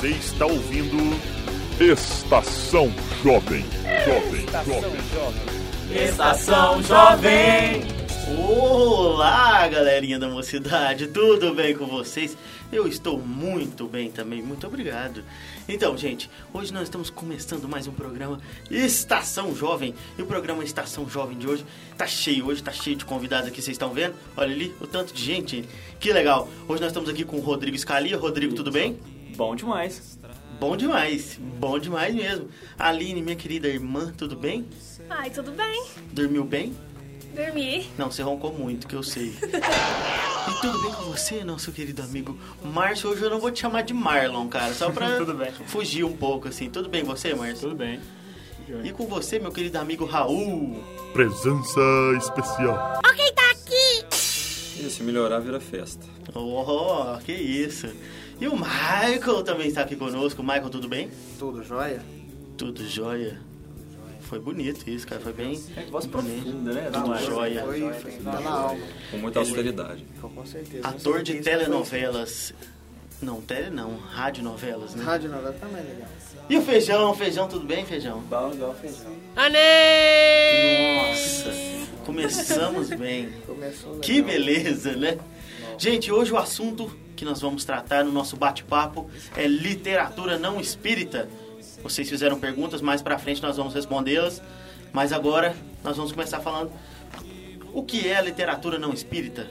Você está ouvindo Estação Jovem. Jovem, Jovem. Estação Jovem. Olá, galerinha da mocidade, tudo bem com vocês? Eu estou muito bem também, muito obrigado. Então, gente, hoje nós estamos começando mais um programa Estação Jovem. E o programa Estação Jovem de hoje tá cheio, hoje tá cheio de convidados aqui, vocês estão vendo? Olha ali, o tanto de gente, gente. Que legal. Hoje nós estamos aqui com o Rodrigo Scalia. Rodrigo, tudo bem? Bom demais. Bom demais, bom demais mesmo. Aline, minha querida irmã, tudo bem? Ai, tudo bem. Dormiu bem? Dormi. Não, você roncou muito, que eu sei. e tudo bem com você, nosso querido amigo Márcio? Hoje eu não vou te chamar de Marlon, cara, só pra Tudo bem. fugir um pouco, assim. Tudo bem com você, Márcio? Tudo bem. E com você, meu querido amigo Raul? Presença especial. E se melhorar, vira festa. Oh, que isso. E o Michael também está aqui conosco. Michael, tudo bem? Tudo jóia? Tudo jóia. Foi bonito isso, cara. Foi bem. É voz bonito. profunda, né? Tudo Não, jóia. Foi, foi tá na alma. Com muita austeridade. Com certeza. Ator de telenovelas. Não, tele não. Radionovelas, foi- né? Rádio novela também é legal. E o feijão? Feijão, tudo bem, feijão? Bom igual feijão. Nossa, começamos bem. Começou legal. Que beleza, né? Gente, hoje o assunto que nós vamos tratar no nosso bate-papo é literatura não espírita. Vocês fizeram perguntas, mais pra frente nós vamos respondê-las. Mas agora nós vamos começar falando o que é a literatura não espírita.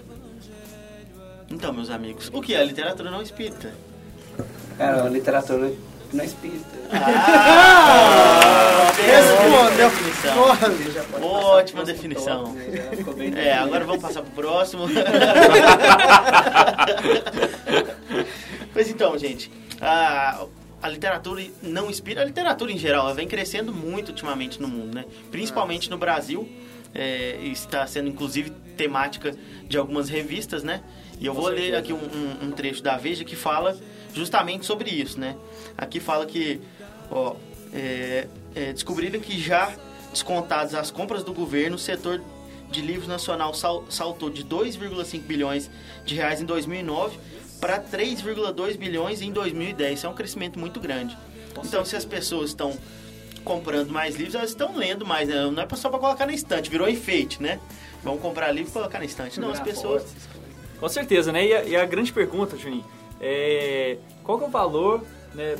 Então, meus amigos, o que é a literatura não espírita? Cara, a literatura é espírita. Ah! Respondeu. definição. Porra, Ótima definição. Ficou bem É, agora vamos passar pro próximo. pois então, gente, a, a literatura não inspira, a literatura em geral, ela vem crescendo muito ultimamente no mundo, né? Principalmente no Brasil, é, está sendo inclusive temática de algumas revistas, né? E eu vou ler aqui um, um- um trecho da Veja que fala justamente sobre isso, né? Aqui fala que, ó, é, é, descobriram que já descontadas as compras do governo, o setor de livros nacional sal- saltou de 2,5 bilhões de reais em 2009 para 3,2 bilhões em 2010. Isso é um crescimento muito grande. Então, se as pessoas estão comprando mais livros, elas estão lendo mais, né? Não é só para colocar na estante, virou enfeite, né? Vamos comprar livro e colocar na estante. Não, as pessoas... Com certeza, né? E a, e a grande pergunta, Juninho, é qual que é o valor né,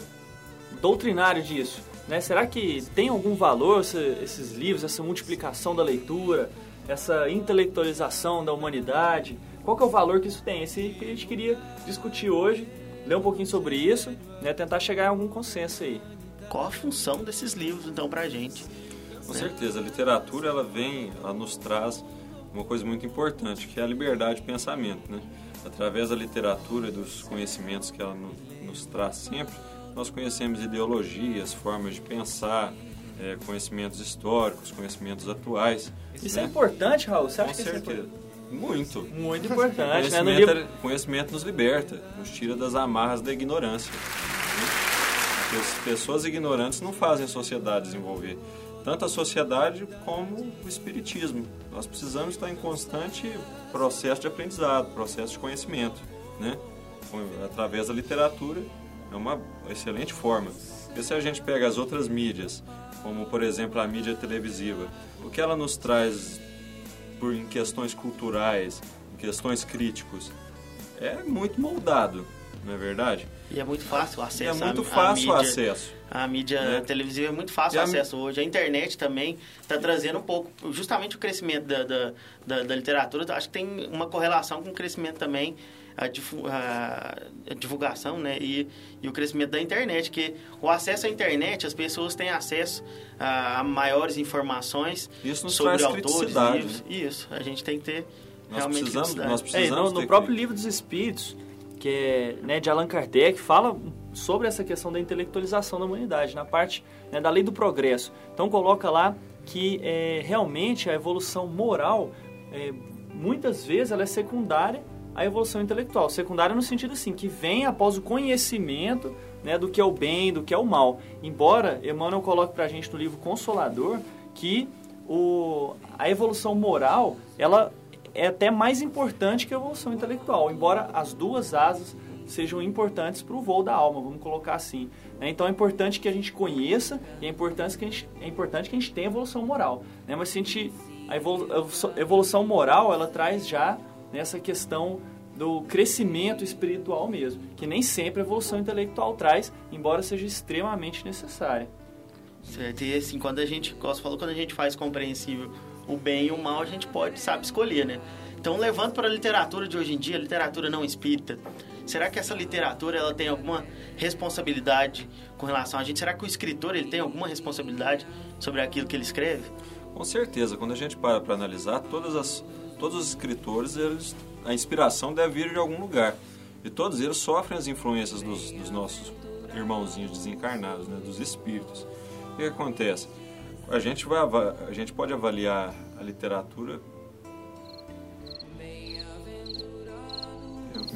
doutrinário disso? Né? Será que tem algum valor esse- esses livros, essa multiplicação da leitura, essa intelectualização da humanidade? Qual que é o valor que isso tem? Esse que a gente queria discutir hoje, ler um pouquinho sobre isso, né? tentar chegar em algum consenso aí. Qual a função desses livros, então, pra gente? Com certeza, a literatura ela vem, ela nos traz uma coisa muito importante, que é a liberdade de pensamento, né? Através da literatura e dos conhecimentos que ela no- nos traz sempre, nós conhecemos ideologias, formas de pensar, eh, conhecimentos históricos, conhecimentos atuais. Isso é né? importante, Raul? Você acha Com que isso é certeza. Muito. Muito importante, né? No livro... é- conhecimento nos liberta, nos tira das amarras da ignorância. né? Porque as pessoas ignorantes não fazem a sociedade desenvolver. Tanto a sociedade como o espiritismo. Nós precisamos estar em constante processo de aprendizado, processo de conhecimento. Né? Através da literatura é uma excelente forma. Porque se a gente pega as outras mídias, como por exemplo a mídia televisiva, o que ela nos traz por em questões culturais, em questões críticos, é muito moldado, não é verdade? E é muito fácil o E acesso é muito à fácil o mídia. acesso. A mídia né? televisiva é muito fácil E o a acesso hoje. A internet também está trazendo um pouco, justamente o crescimento da, da, da, da literatura. Acho que tem uma correlação com o crescimento também, a, difu- a- a divulgação né? e, e o crescimento da internet. Que o acesso à internet, as pessoas têm acesso a, a maiores informações Isso nos sobre traz autores, livros. né? Isso, a gente tem que ter Nós realmente precisamos, nós É, precisamos no, no ter próprio cri- livro dos Espíritos, que é né, de Allan Kardec, fala sobre essa questão da intelectualização da humanidade, na parte né, da lei do progresso. Então coloca lá que é, realmente a evolução moral, é, muitas vezes, ela é secundária à evolução intelectual. Secundária no sentido assim, que vem após o conhecimento né, do que é o bem, do que é o mal. Embora Emmanuel coloque para a gente no livro Consolador que o, a evolução moral, ela é até mais importante que a evolução intelectual, embora as duas asas sejam importantes para o voo da alma, vamos colocar assim. né? Então é importante que a gente conheça e é importante que a gente, é importante que a gente tenha evolução moral. Né? Mas se a gente, a evolu- a evolução moral ela traz já nessa questão do crescimento espiritual mesmo, que nem sempre a evolução intelectual traz, embora seja extremamente necessária. Certo, e assim, quando a gente, como falou, quando a gente faz compreensível o bem e o mal, a gente pode, sabe, escolher, né? Então, levando para a literatura de hoje em dia, literatura não espírita, será que essa literatura ela tem alguma responsabilidade com relação a gente? Será que o escritor ele tem alguma responsabilidade sobre aquilo que ele escreve? Com certeza, quando a gente para para analisar, todas as, todos os escritores, eles, a inspiração deve vir de algum lugar. E todos eles sofrem as influências dos, dos nossos irmãozinhos desencarnados, né, dos espíritos. O que, acontece? A gente, vai, a gente pode avaliar a literatura.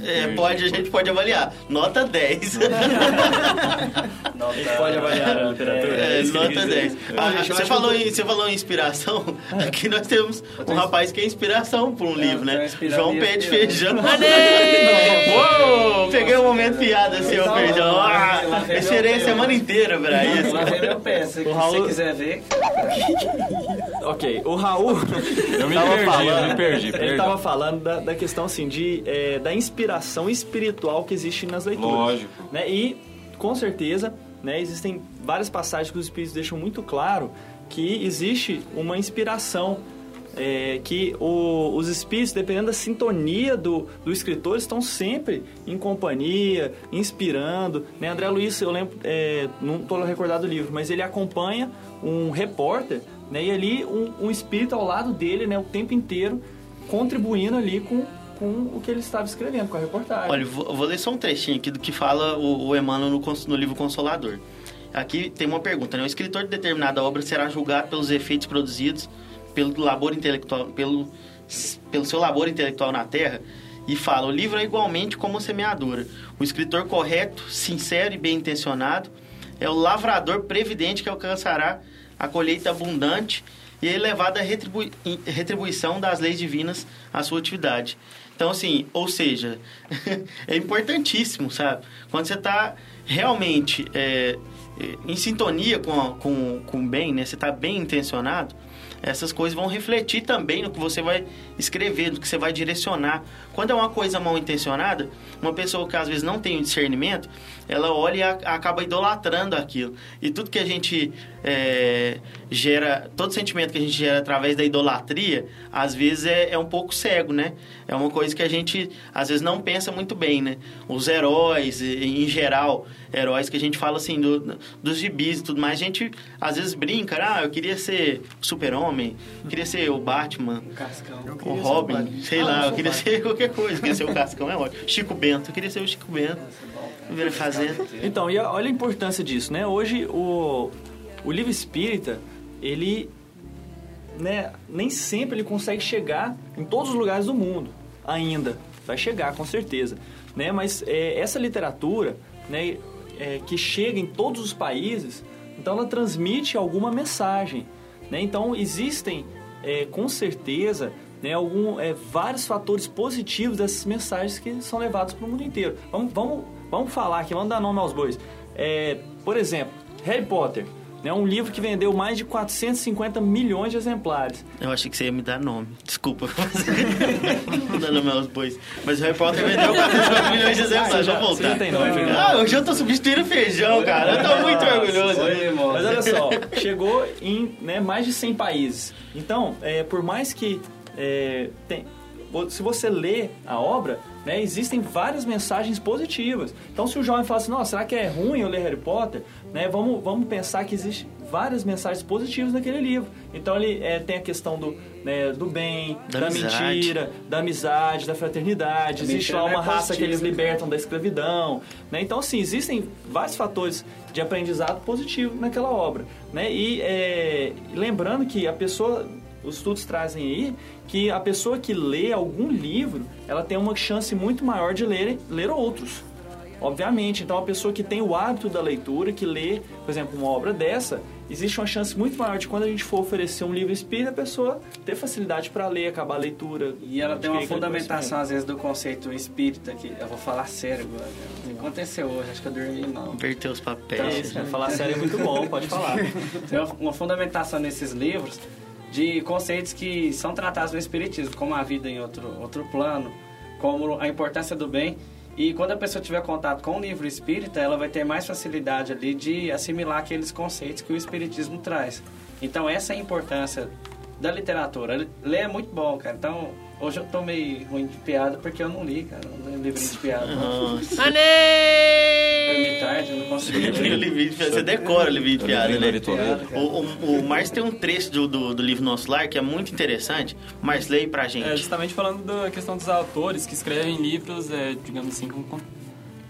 É, pode, a gente pode avaliar. Nota 10. Pode avaliar a literatura. É, ele nota quis 10. dizer. Ah, gente, você, falou em, você falou em inspiração. Aqui nós temos um rapaz que é inspiração por um livro, né? João Pé de. Feijão. Uou! Peguei um momento piada, seu Então, Feijão. Ah, eu esperei a semana inteira pra isso. Lá vem meu pé. Se você quiser ver, Ok, o Raul Eu me tava perdi, falando, eu me perdi. ele perdão. estava falando da, da questão assim de é, da inspiração espiritual que existe nas leituras. Lógico. Né? E com certeza, né, existem várias passagens que os espíritos deixam muito claro que existe uma inspiração é, que o- os espíritos, dependendo da sintonia do, do escritor, estão sempre em companhia, inspirando. Né? André Luiz, eu lembro, é, não estou recordado do livro, mas ele acompanha um repórter né? e ali um, um espírito ao lado dele né? o tempo inteiro, contribuindo ali com, com o que ele estava escrevendo, com a reportagem. Olha, vou, vou ler só um trechinho aqui do que fala o, o Emmanuel no, no livro Consolador. Aqui tem uma pergunta, né? O escritor de determinada obra será julgado pelos efeitos produzidos pelo labor intelectual, pelo, pelo seu labor intelectual na Terra e fala: o livro é igualmente como semeadura. O escritor correto, sincero e bem intencionado é o lavrador previdente que alcançará a colheita abundante e a elevada retribui- retribuição das leis divinas à sua atividade. Então, assim, ou seja, é importantíssimo, sabe? Quando você está realmente é, é, em sintonia com, com, com o bem, né? Você está bem intencionado, essas coisas vão refletir também no que você vai escrever, no que você vai direcionar. Quando é uma coisa mal intencionada, uma pessoa que às vezes não tem o discernimento, ela olha e acaba idolatrando aquilo. E tudo que a gente é, gera, todo sentimento que a gente gera através da idolatria, às vezes é, é um pouco cego, né? É uma coisa que a gente às vezes não pensa muito bem, né? Os heróis, em geral, heróis que a gente fala assim, do- dos gibis e tudo mais, a gente às vezes brinca, ah, eu queria ser o super-homem, eu queria ser o Batman, Cascão. o Robin, sei lá, eu queria ser qualquer coisa, eu queria ser o Cascão, é ótimo. Chico Bento, eu queria ser o Chico Bento. Vira fazendo. Então, e a- olha a importância disso, né? Hoje o, o livro espírita, ele né, nem sempre ele consegue chegar em todos os lugares do mundo ainda. Vai chegar, com certeza. Né? Mas é, essa literatura né, é, que chega em todos os países, então ela transmite alguma mensagem. Né? Então existem, é, com certeza, né, algum, é, vários fatores positivos dessas mensagens que são levadas para o mundo inteiro. Vamos, vamos, vamos falar aqui, vamos dar nome aos bois. É, por exemplo, Harry Potter. É um livro que vendeu mais de 450 milhões de exemplares. Eu achei que você ia me dar nome. Desculpa. Não dá nome aos bois. Mas o Harry Potter vendeu 400 milhões de exemplares. Eu Você voltar. já tem nome? Ah, hoje eu tô substituindo feijão, cara. Eu tô muito orgulhoso. Oi, irmão. Mas olha só, chegou em né, mais de 100 países. Então, é, por mais que é, tem- se você lê a obra, né, existem várias mensagens positivas. Então, se o jovem fala assim, nossa, será que é ruim eu ler Harry Potter? Né, vamos, vamos pensar que existem várias mensagens positivas naquele livro. Então, ele é, tem a questão do, né, do bem, Da da, mentira, da amizade, da fraternidade. A Existe lá não é uma raça que eles positiva. libertam da escravidão. Né? Então, assim, existem vários fatores de aprendizado positivo naquela obra. Né? E é, lembrando que a pessoa, os estudos trazem aí, que a pessoa que lê algum livro, ela tem uma chance muito maior de ler, ler outros. Obviamente, então a pessoa que tem o hábito da leitura, que lê, por exemplo, uma obra dessa, existe uma chance muito maior de quando a gente for oferecer um livro espírita, a pessoa ter facilidade para ler, acabar a leitura. E ela tem uma aquele fundamentação, às vezes, do conceito espírita, que eu vou falar sério agora. Aconteceu hoje, acho que eu dormi mal. Inverter os Então, papéis. isso, né? Falar sério é muito bom, pode falar. Tem uma fundamentação nesses livros de conceitos que são tratados no Espiritismo, como a vida em outro, outro plano, como a importância do bem. E quando a pessoa tiver contato com o livro espírita, ela vai ter mais facilidade ali de assimilar aqueles conceitos que o Espiritismo traz. Então, essa é a importância da literatura. Ler é muito bom, cara. Então, hoje eu tô meio ruim de piada porque eu não li, cara. Eu não li livrinho de piada. Dormi tarde, eu não consegui ler. Você decora o livrinho de piada, né? O, o, o Márcio tem um trecho do, do, do livro Nosso Lar que é muito interessante. Márcio, leia pra gente. É, justamente falando da questão dos autores que escrevem livros, é, digamos assim, com con-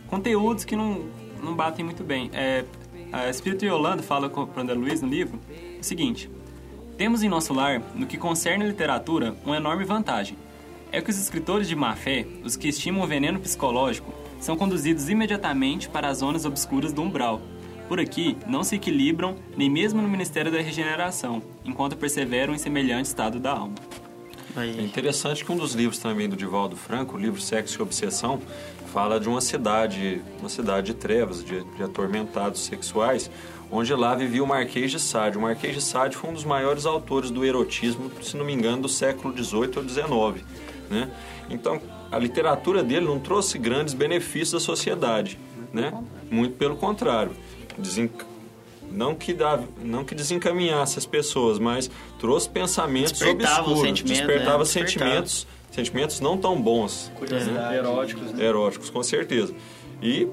conteúdos que não, não batem muito bem. É, a Espírito Yolanda fala com o André Luiz no livro o seguinte: Temos em nosso lar, no que concerne a literatura, uma enorme vantagem. É que os escritores de má fé, os que estimam o veneno psicológico, são conduzidos imediatamente para as zonas obscuras do umbral. Por aqui, não se equilibram nem mesmo no Ministério da Regeneração, enquanto perseveram em semelhante estado da alma. É interessante que um dos livros também do Divaldo Franco, o livro Sexo e Obsessão, fala de uma cidade, uma cidade de trevas, de, de atormentados sexuais, onde lá vivia o Marquês de Sade. O Marquês de Sade foi um dos maiores autores do erotismo, se não me engano, do século XVIII ou XIX. Né? Então, a literatura dele não trouxe grandes benefícios à sociedade, né? Muito pelo contrário. Desenc- não que, dava, não que desencaminhasse as pessoas, mas trouxe pensamentos Despertava obscuros, sentimento, despertava né? Despertava. Sentimentos, não tão bons, Eróticos, né? eróticos, com certeza. E,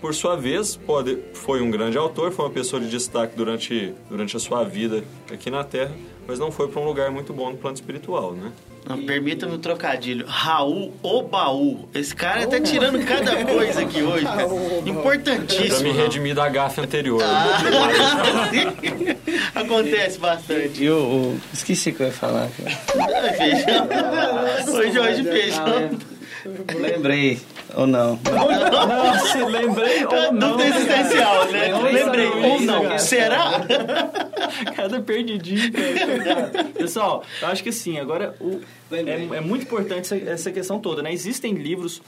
por sua vez, pode, foi um grande autor, foi uma pessoa de destaque durante, durante a sua vida aqui na Terra, mas não foi para um lugar muito bom no plano espiritual, né? Não, Permita-me o trocadilho. Raul Obaú. Esse cara tá tirando cada coisa aqui hoje, cara. Importantíssimo. me Raul. redimir da gafe anterior. Ah. Acontece bastante. E o, Esqueci o que eu ia falar. cara. Feijão. Oi, Jorge Ah, Feijão. lem- Lembrei, ou não. Nossa, lembrei ou não. Dúvida existencial, né? Lembrei, ou não. cara. Será? Cada perdidinho, cara. Pessoal, eu acho que assim, agora o, é, é muito importante essa, essa questão toda, né? Existem livros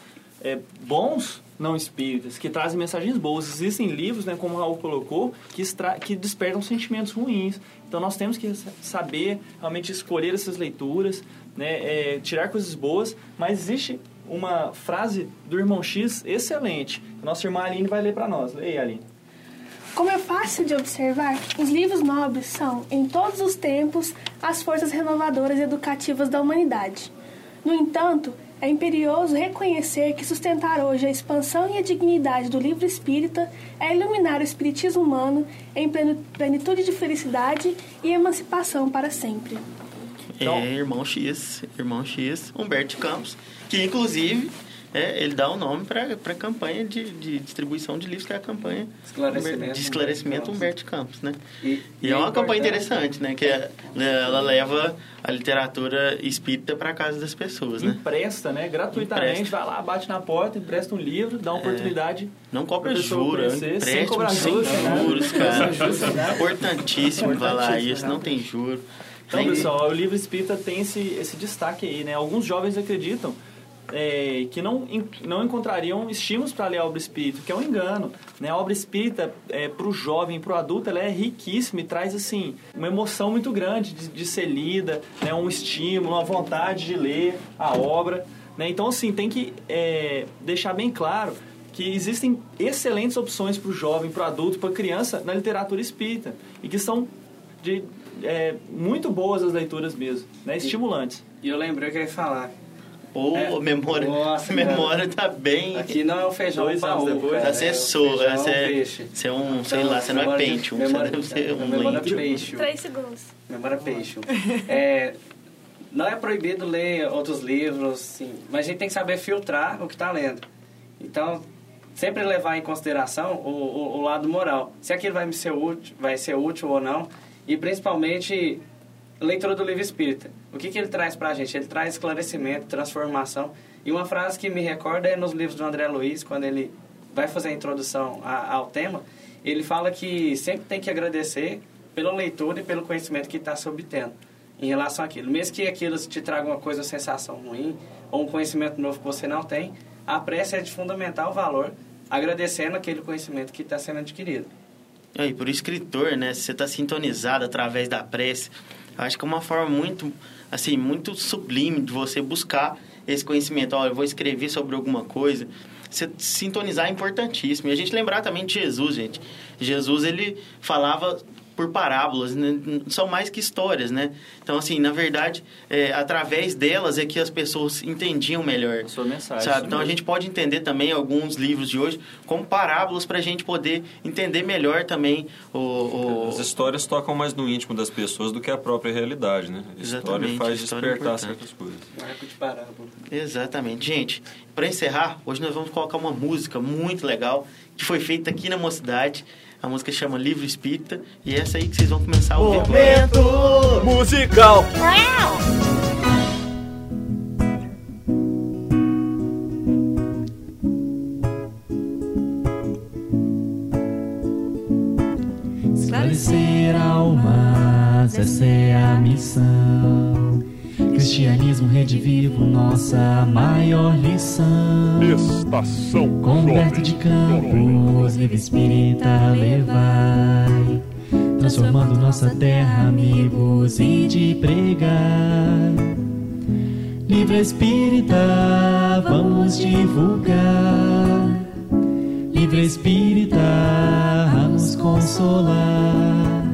é, bons não espíritas, que trazem mensagens boas. Existem livros, né, como o Raul colocou, que, que despertam sentimentos ruins. Então nós temos que saber realmente escolher essas leituras, né, é, tirar coisas boas, mas existe uma frase do irmão X excelente. Nossa irmã Aline vai ler para nós. Leia, Aline. Como é fácil de observar, os livros nobres são, em todos os tempos, as forças renovadoras e educativas da humanidade. No entanto, é imperioso reconhecer que sustentar hoje a expansão e a dignidade do livro espírita é iluminar o espiritismo humano em plenitude de felicidade e emancipação para sempre. É, irmão X, irmão X, Humberto Campos, que inclusive é, ele dá o nome para a campanha de, de distribuição de livros, que é a campanha Esclarecimento de esclarecimento Humberto Campos, né? E, E é uma campanha importante- interessante, né? Que é- ela leva a literatura espírita para casa das pessoas, né? Empresta, né? Gratuitamente, Empresta. vai lá, bate na porta, empresta um livro, dá uma oportunidade. Não cobra juros, é conhecer, sem cobrar juros, né? juros, cara. Né? Importantíssimo falar Importantíssimo, isso, né? não tem juro. Então, pessoal, o livro espírita tem esse, esse destaque aí, né? Alguns jovens acreditam é, que não, não encontrariam estímulos para ler a obra espírita, que é um engano. Né? A obra espírita, é, para o jovem, para o adulto, ela é riquíssima e traz, assim, uma emoção muito grande de, de ser lida, né? um estímulo, uma vontade de ler a obra. Né? Então, assim, tem que é, deixar bem claro que existem excelentes opções para o jovem, para o adulto, para a criança na literatura espírita e que são de, é, muito boas as leituras mesmo, né? estimulantes. E eu lembrei que eu ia falar. Ô, É. memória, Nossa, a memória tá bem... Aqui não é um feijão Dois baú, anos depois, cara. Você é é um sou, feijão você é, peixe. você é um, sei lá, você não é Memória- você memória- deve ser um memória lente. peixe. Três segundos. Memória peixe. É, não é proibido ler outros livros, sim, mas a gente tem que saber filtrar o que está lendo. Então, sempre levar em consideração o, o, o lado moral. Se aquilo vai me ser útil, vai ser útil ou não, e principalmente leitura do livro espírita. O que, que ele traz para a gente? Ele traz esclarecimento, transformação. E uma frase que me recorda é nos livros do André Luiz, quando ele vai fazer a introdução a- ao tema, ele fala que sempre tem que agradecer pela leitura e pelo conhecimento que está se obtendo em relação àquilo. Mesmo que aquilo te traga uma coisa, uma sensação ruim, ou um conhecimento novo que você não tem, a prece é de fundamental valor, agradecendo aquele conhecimento que está sendo adquirido. E por escritor, né? Você está sintonizado através da prece, acho que é uma forma muito, assim, muito sublime de você buscar esse conhecimento. Olha, eu vou escrever sobre alguma coisa. Você sintonizar é importantíssimo. E a gente lembrar também de Jesus, gente. Jesus, ele falava por parábolas, né? são mais que histórias, né? Então, assim, na verdade, é, através delas é que as pessoas entendiam melhor. A sua mensagem. Sabe? Então a mesmo. gente pode entender também alguns livros de hoje como parábolas para a gente poder entender melhor também o. o- As histórias tocam mais no íntimo das pessoas do que a própria realidade, né? A Exatamente, história faz a história é despertar importante. certas coisas. Marco de parábola. Exatamente. Gente, para encerrar, hoje nós vamos colocar uma música muito legal que foi feita aqui na Mocidade. A música chama Livro Espírita e é essa aí que vocês vão começar a ouvir agora. Momento musical. Esclarecer almas, essa é a missão. Cristianismo redivivo, nossa maior lição. Estação Com Humberto de Campos, livre espírita levai. Transformando nossa terra, amigos, e de pregar. Livre espírita, vamos divulgar. Livre espírita, a nos consolar.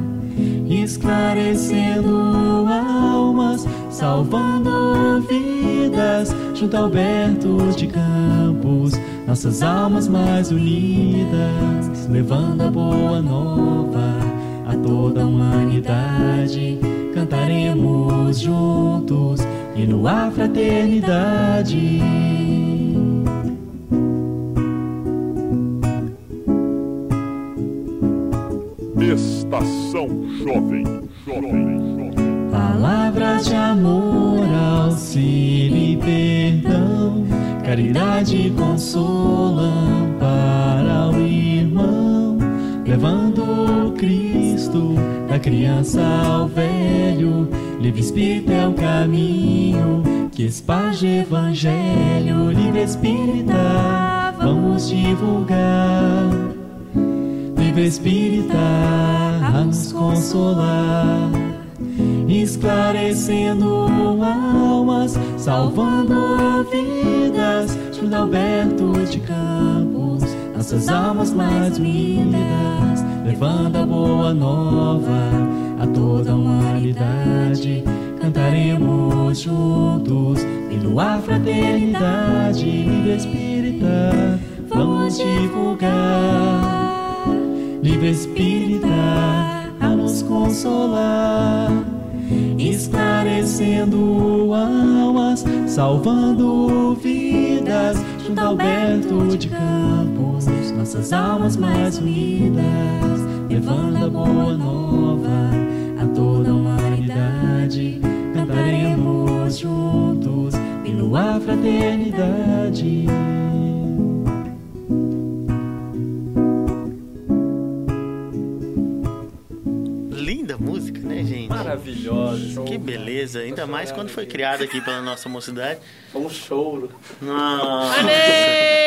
Esclarecendo almas, salvando vidas. Junto a Alberto de Campos, nossas almas mais unidas. Levando a boa nova a toda a humanidade. Cantaremos juntos e no a fraternidade. Estação. Jovem. Jovem. De amor, auxílio e perdão, caridade consolam para o irmão, levando Cristo da criança ao velho. Livre Espírito é o caminho que esparge evangelho. Livre Espírita, vamos divulgar. Livre Espírita, a nos consolar esclarecendo almas, salvando vidas. A Alberto de Campos, nossas almas mais unidas, levando a boa nova a toda a humanidade. Cantaremos juntos pelo a fraternidade. Livre Espírita, vamos divulgar. Livre Espírita, consolar, esclarecendo almas, salvando vidas, junto a Alberto de Campos, nossas almas mais unidas, levando a boa nova a toda a humanidade. Cantaremos juntos pelo a fraternidade. Maravilhosa. Que beleza, ainda mais quando foi criada aqui pela nossa mocidade. Um choro. Nossa,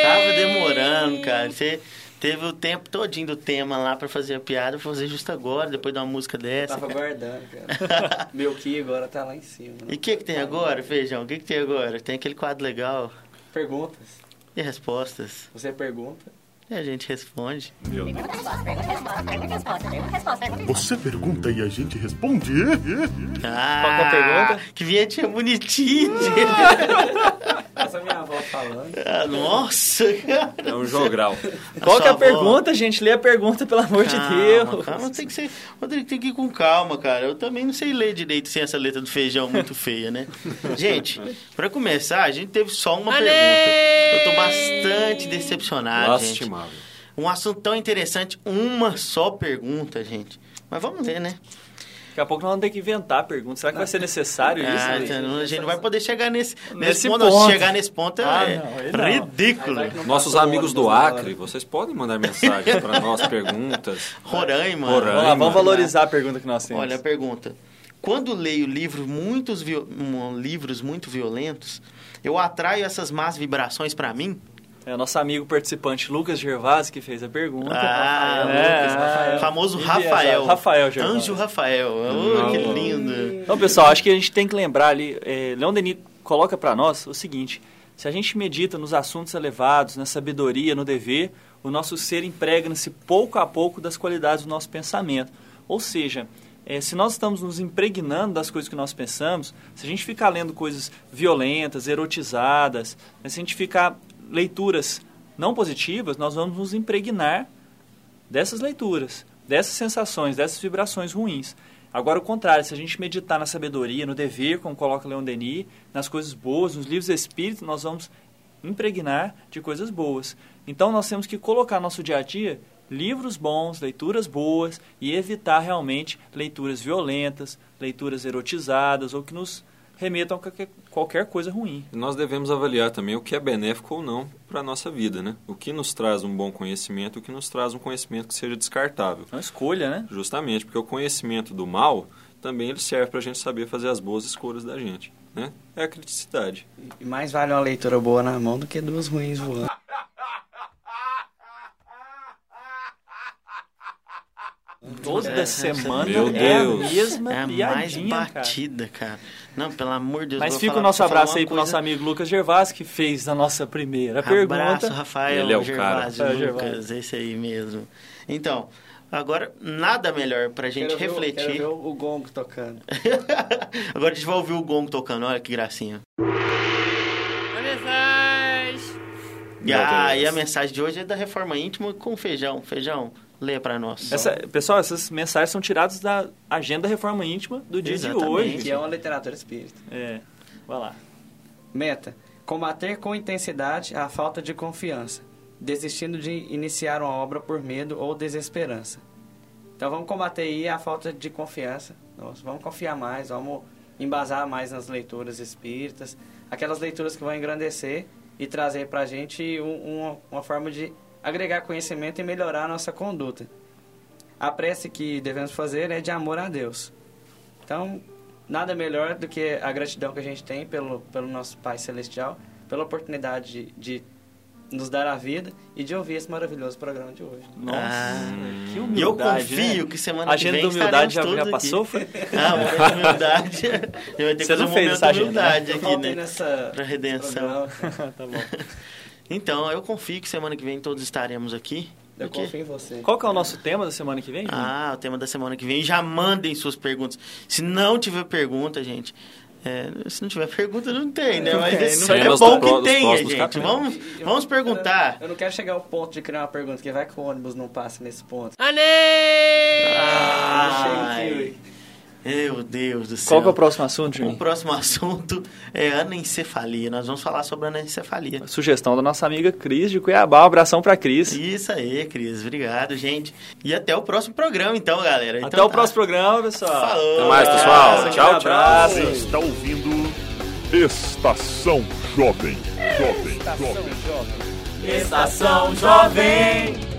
tava demorando, cara. Você teve o tempo todinho do tema lá pra fazer a piada, vou fazer justo agora, depois de uma música dessa. Tava cara. guardando, cara. Meu Ki agora tá lá em cima. né? E o que que tem agora, Feijão? O que que tem agora? Tem aquele quadro legal Perguntas. e respostas. Você pergunta. E a gente responde. Você pergunta e a gente responde? Ah, Qual que é a pergunta? Que vinhetinha bonitinha. Essa é minha avó falando. Ah, Nossa, cara. É um jogral. Qual que é a avó- pergunta, gente? Lê a pergunta, pelo amor de Calma, Deus. Calma, tem que ser. Rodrigo, tem que ir com calma, cara. Eu também não sei ler direito sem essa letra do feijão muito feia, né? Gente, pra começar, a gente teve só uma pergunta. Eu tô bastante decepcionado, gente. Lastimável. Um assunto tão interessante, uma só pergunta, gente. Mas vamos ler, né? Daqui a pouco nós vamos ter que inventar a pergunta. Será que vai ser necessário isso? Ah, Luiz? então, a gente não vai poder chegar nesse, nesse, Nesse ponto. ponto. Chegar nesse ponto Ah, é aí não. ridículo. Nossos amigos do. Acre, vocês podem mandar mensagens para nós, perguntas. Roraima. Roraima. Vamos lá, vamos valorizar a pergunta que nós temos. Olha a pergunta. Quando leio livros, muitos viol- um, livros muito violentos, eu atraio essas más vibrações pra mim? É o nosso amigo participante Lucas Gervasi que fez a pergunta. Ah, É, Lucas, famoso enviesado. Rafael. Rafael. Anjo Rafael. Oh, que lindo. Então, pessoal, acho que a gente tem que lembrar ali, é, Leon Denis coloca para nós o seguinte, se a gente medita nos assuntos elevados, na sabedoria, no dever, o nosso ser impregna-se pouco a pouco das qualidades do nosso pensamento. Ou seja, é, se nós estamos nos impregnando das coisas que nós pensamos, se a gente ficar lendo coisas violentas, erotizadas, né, se a gente ficar leituras não positivas, nós vamos nos impregnar dessas leituras, dessas sensações, dessas vibrações ruins. Agora, o contrário, se a gente meditar na sabedoria, no dever, como coloca Leon Denis, nas coisas boas, nos livros espíritos, nós vamos impregnar de coisas boas. Então, nós temos que colocar no nosso dia a dia livros bons, leituras boas e evitar realmente leituras violentas, leituras erotizadas ou que nos remetam a qualquer, qualquer coisa ruim. Nós devemos avaliar também o que é benéfico ou não para a nossa vida, né? O que nos traz um bom conhecimento, o que nos traz um conhecimento que seja descartável. É uma escolha, né? Justamente, porque o conhecimento do mal também ele serve para a gente saber fazer as boas escolhas da gente, né? É a criticidade. E mais vale uma leitura boa na mão do que duas ruins voando. Toda semana Meu é Deus. a mesma É a mais piadinha, cara. batida, cara. Não, pelo amor de Deus. Mas fica o falar- nosso vou falar abraço aí pro coisa- nosso amigo Lucas Gervasi, que fez a nossa primeira Abraço, pergunta. Rafael Ele é o Gervásio cara. É, Lucas, esse aí mesmo. Então, agora, nada melhor pra gente Quero ver o- Quero refletir. ver o, o gongo tocando. agora a gente vai ouvir o gongo tocando, olha que gracinha. E a, e a mensagem de hoje é da Reforma Íntima com feijão. Feijão, lê pra nós. Essa- pessoal, essas mensagens são tiradas da agenda Reforma Íntima do dia Exatamente. de hoje. Que é uma literatura espírita. É, vai lá. Meta: combater com intensidade a falta de confiança, desistindo de iniciar uma obra por medo ou desesperança. Então vamos combater aí a falta de confiança. Nós vamos confiar mais, vamos embasar mais nas leituras espíritas, aquelas leituras que vão engrandecer e trazer para a gente um- uma, uma forma de agregar conhecimento e melhorar a nossa conduta. A prece que devemos fazer é de amor a Deus. Então, nada melhor do que a gratidão que a gente tem pelo, pelo nosso Pai Celestial, pela oportunidade de, de nos dar a vida e de ouvir esse maravilhoso programa de hoje. Nossa, Ah. que E eu humildade, confio né? que semana A que agenda vem da humildade já, já passou? Foi? Ah, o momento de humildade. Eu vou ter que Você fazer não um fez momento essa agenda, humildade Eu aqui, né? nessa Pra redenção. programa. tá bom. Então, eu confio que semana que vem todos estaremos aqui. Eu confio em você. Qual que é o nosso tema da semana que vem? Júnior? Ah, o tema da semana que vem. Já mandem suas perguntas. Se não tiver pergunta, gente. é, se não tiver pergunta, não tem, né? Mas é, Cenas é bom que tenha, gente. capítulos. Vamos, vamos perguntar. Eu não quero chegar ao ponto de criar uma pergunta, que vai que o ônibus não passa nesse ponto. Ai, meu Deus do céu. Qual que é o próximo assunto, O Juninho? próximo assunto é anencefalia. Nós vamos falar sobre anencefalia. Sugestão da nossa amiga Cris de Cuiabá. Um abração pra Cris. Isso aí, Cris. Obrigado, gente. E até o próximo programa, então, galera. Então Até o tá. próximo programa, pessoal. Falou. Até mais, pessoal. Abraço, Tchau, tchau. abraço. Você está ouvindo Estação Jovem. Jovem, Jovem. Estação Jovem.